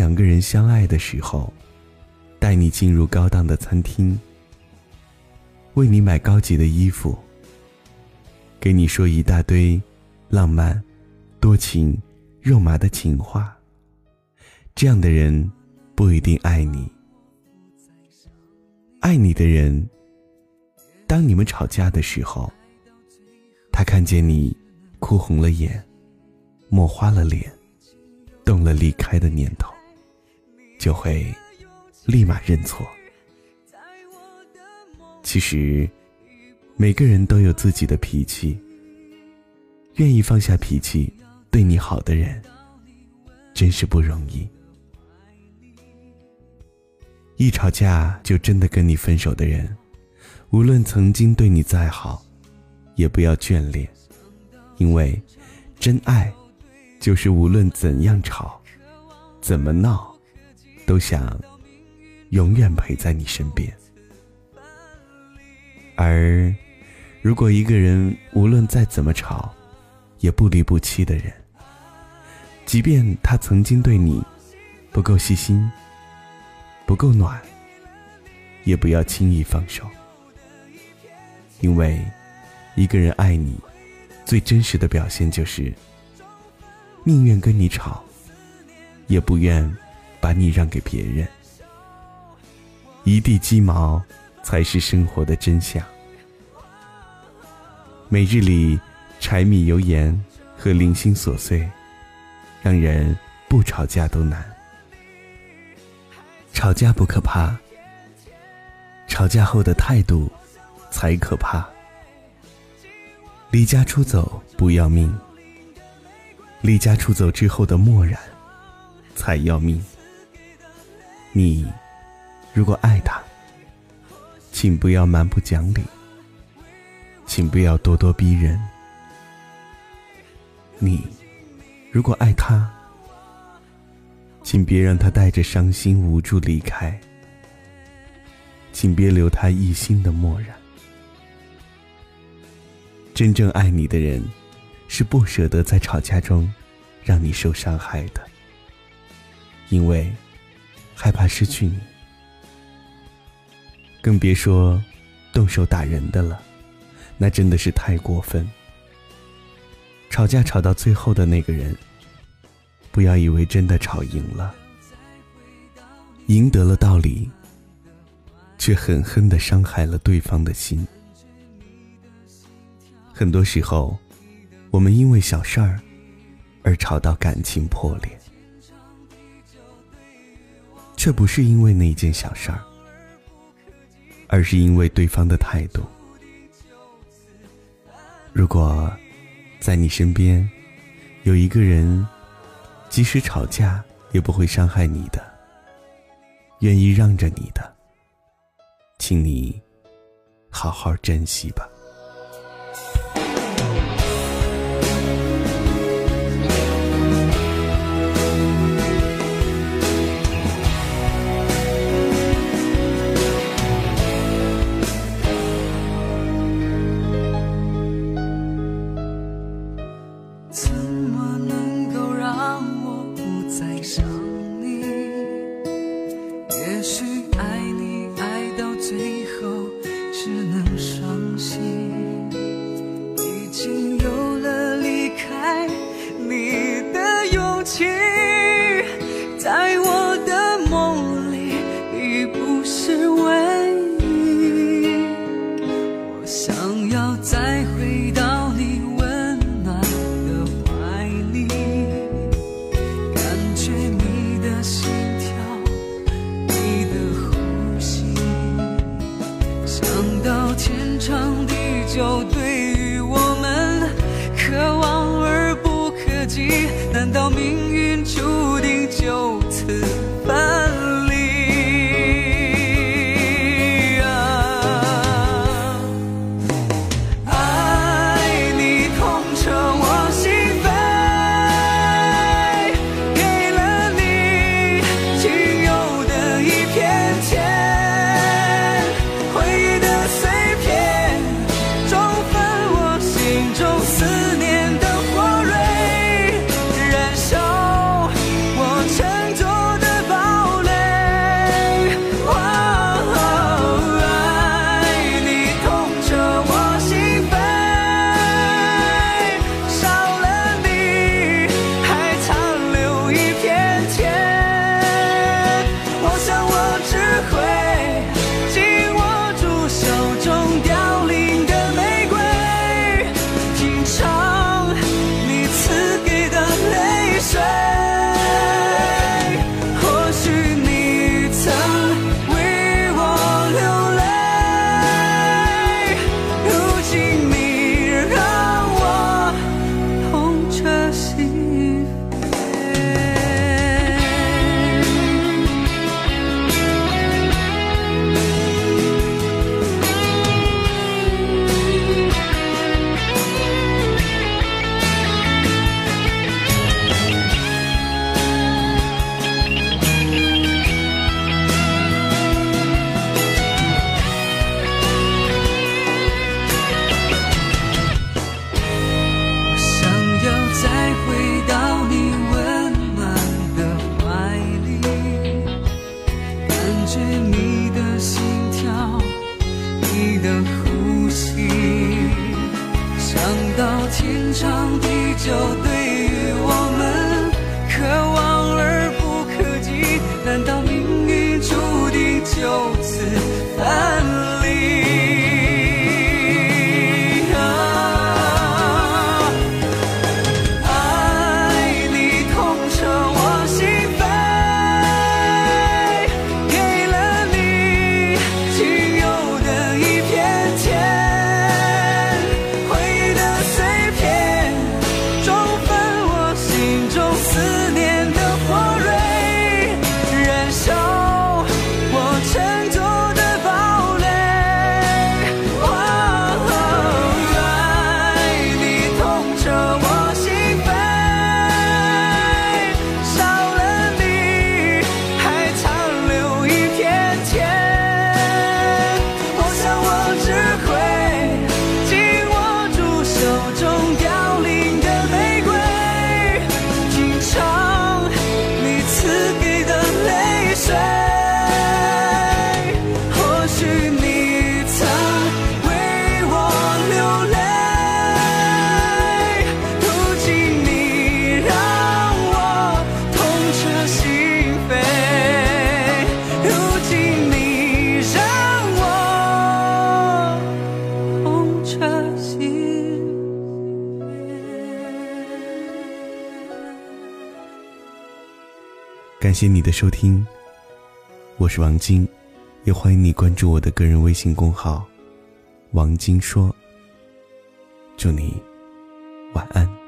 两个人相爱的时候，带你进入高档的餐厅，为你买高级的衣服，给你说一大堆浪漫、多情、肉麻的情话。这样的人不一定爱你。爱你的人，当你们吵架的时候，他看见你哭红了眼，抹花了脸，动了离开的念头，就会立马认错。其实，每个人都有自己的脾气，愿意放下脾气对你好的人，真是不容易。一吵架就真的跟你分手的人，无论曾经对你再好，也不要眷恋，因为真爱就是无论怎样吵，怎么闹，都想永远陪在你身边。而如果一个人无论再怎么吵，也不离不弃的人，即便他曾经对你不够细心。不够暖，也不要轻易放手，因为一个人爱你，最真实的表现就是，宁愿跟你吵，也不愿把你让给别人。一地鸡毛才是生活的真相。每日里柴米油盐和零星琐碎，让人不吵架都难。吵架不可怕，吵架后的态度才可怕。离家出走不要命，离家出走之后的漠然才要命。你如果爱他，请不要蛮不讲理，请不要咄咄逼人。你如果爱他，请别让他带着伤心无助离开，请别留他一心的漠然。真正爱你的人，是不舍得在吵架中让你受伤害的，因为害怕失去你，更别说动手打人的了，那真的是太过分。吵架吵到最后的那个人。不要以为真的吵赢了，赢得了道理，却狠狠的伤害了对方的心。很多时候，我们因为小事儿而吵到感情破裂，却不是因为那件小事儿，而是因为对方的态度。如果在你身边有一个人，即使吵架也不会伤害你的，愿意让着你的，请你好好珍惜吧。想到天长地久对于我们渴望而不可及。难道命运注定就此感谢你的收听。我是王晶也欢迎你关注我的个人微信公号王晶说。祝你晚安。